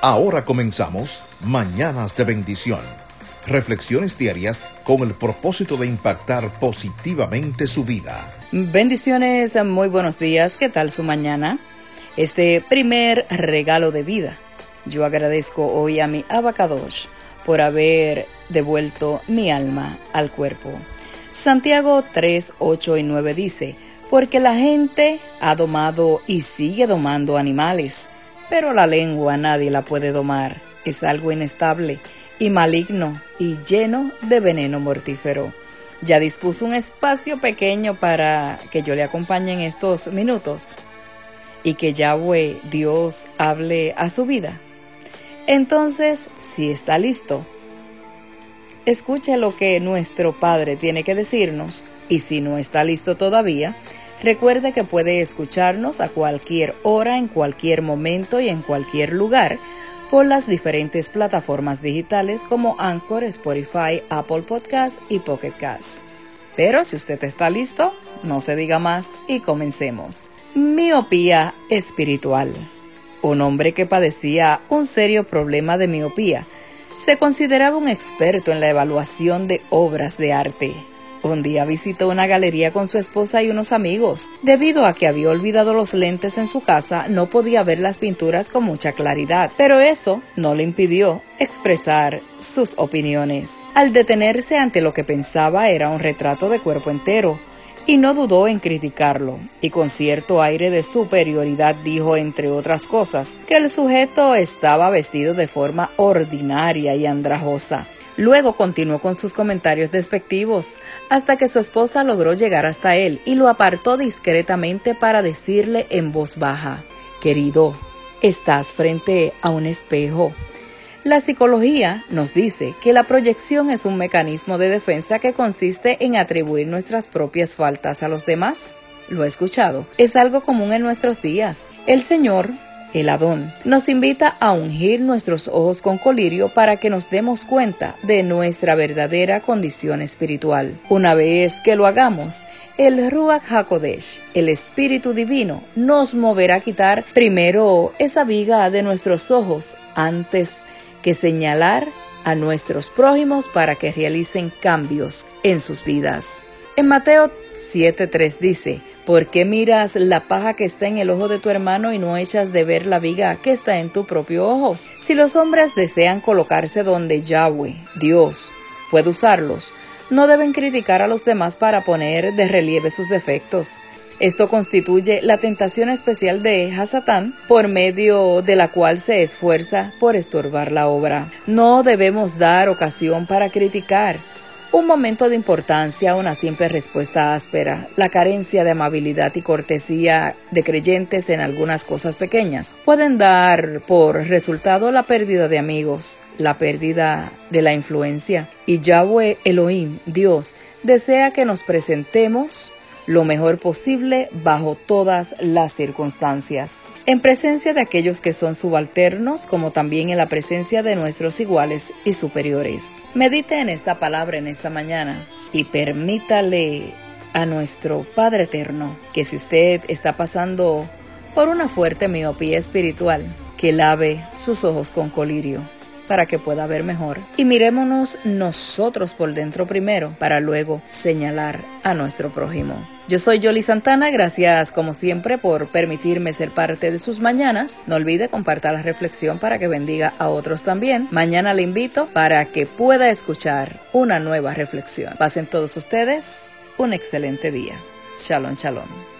Ahora comenzamos Mañanas de Bendición. Reflexiones diarias con el propósito de impactar positivamente su vida. Bendiciones, muy buenos días. ¿Qué tal su mañana? Este primer regalo de vida. Yo agradezco hoy a mi abacadosh por haber devuelto mi alma al cuerpo. Santiago 3, 8 y 9 dice, porque la gente ha domado y sigue domando animales pero la lengua nadie la puede domar. Es algo inestable y maligno y lleno de veneno mortífero. Ya dispuso un espacio pequeño para que yo le acompañe en estos minutos y que Yahweh Dios hable a su vida. Entonces, si está listo, escuche lo que nuestro Padre tiene que decirnos y si no está listo todavía, Recuerde que puede escucharnos a cualquier hora, en cualquier momento y en cualquier lugar por las diferentes plataformas digitales como Anchor, Spotify, Apple Podcast y Pocket Cast. Pero si usted está listo, no se diga más y comencemos. Miopía espiritual. Un hombre que padecía un serio problema de miopía se consideraba un experto en la evaluación de obras de arte. Un día visitó una galería con su esposa y unos amigos. Debido a que había olvidado los lentes en su casa, no podía ver las pinturas con mucha claridad, pero eso no le impidió expresar sus opiniones. Al detenerse ante lo que pensaba era un retrato de cuerpo entero, y no dudó en criticarlo, y con cierto aire de superioridad dijo, entre otras cosas, que el sujeto estaba vestido de forma ordinaria y andrajosa, Luego continuó con sus comentarios despectivos, hasta que su esposa logró llegar hasta él y lo apartó discretamente para decirle en voz baja, Querido, estás frente a un espejo. La psicología nos dice que la proyección es un mecanismo de defensa que consiste en atribuir nuestras propias faltas a los demás. Lo he escuchado. Es algo común en nuestros días. El Señor el Adón, nos invita a ungir nuestros ojos con colirio para que nos demos cuenta de nuestra verdadera condición espiritual. Una vez que lo hagamos, el Ruach HaKodesh, el Espíritu Divino, nos moverá a quitar primero esa viga de nuestros ojos antes que señalar a nuestros prójimos para que realicen cambios en sus vidas. En Mateo 7.3 dice, ¿Por qué miras la paja que está en el ojo de tu hermano y no echas de ver la viga que está en tu propio ojo? Si los hombres desean colocarse donde Yahweh, Dios, puede usarlos, no deben criticar a los demás para poner de relieve sus defectos. Esto constituye la tentación especial de Hasatán, por medio de la cual se esfuerza por estorbar la obra. No debemos dar ocasión para criticar, un momento de importancia, una simple respuesta áspera, la carencia de amabilidad y cortesía de creyentes en algunas cosas pequeñas pueden dar por resultado la pérdida de amigos, la pérdida de la influencia. Y Yahweh Elohim, Dios, desea que nos presentemos lo mejor posible bajo todas las circunstancias. En presencia de aquellos que son subalternos, como también en la presencia de nuestros iguales y superiores. Medite en esta palabra en esta mañana y permítale a nuestro Padre Eterno que si usted está pasando por una fuerte miopía espiritual, que lave sus ojos con colirio para que pueda ver mejor. Y mirémonos nosotros por dentro primero para luego señalar a nuestro prójimo. Yo soy Yoli Santana, gracias como siempre por permitirme ser parte de sus mañanas. No olvide compartir la reflexión para que bendiga a otros también. Mañana le invito para que pueda escuchar una nueva reflexión. Pasen todos ustedes un excelente día. Shalom, shalom.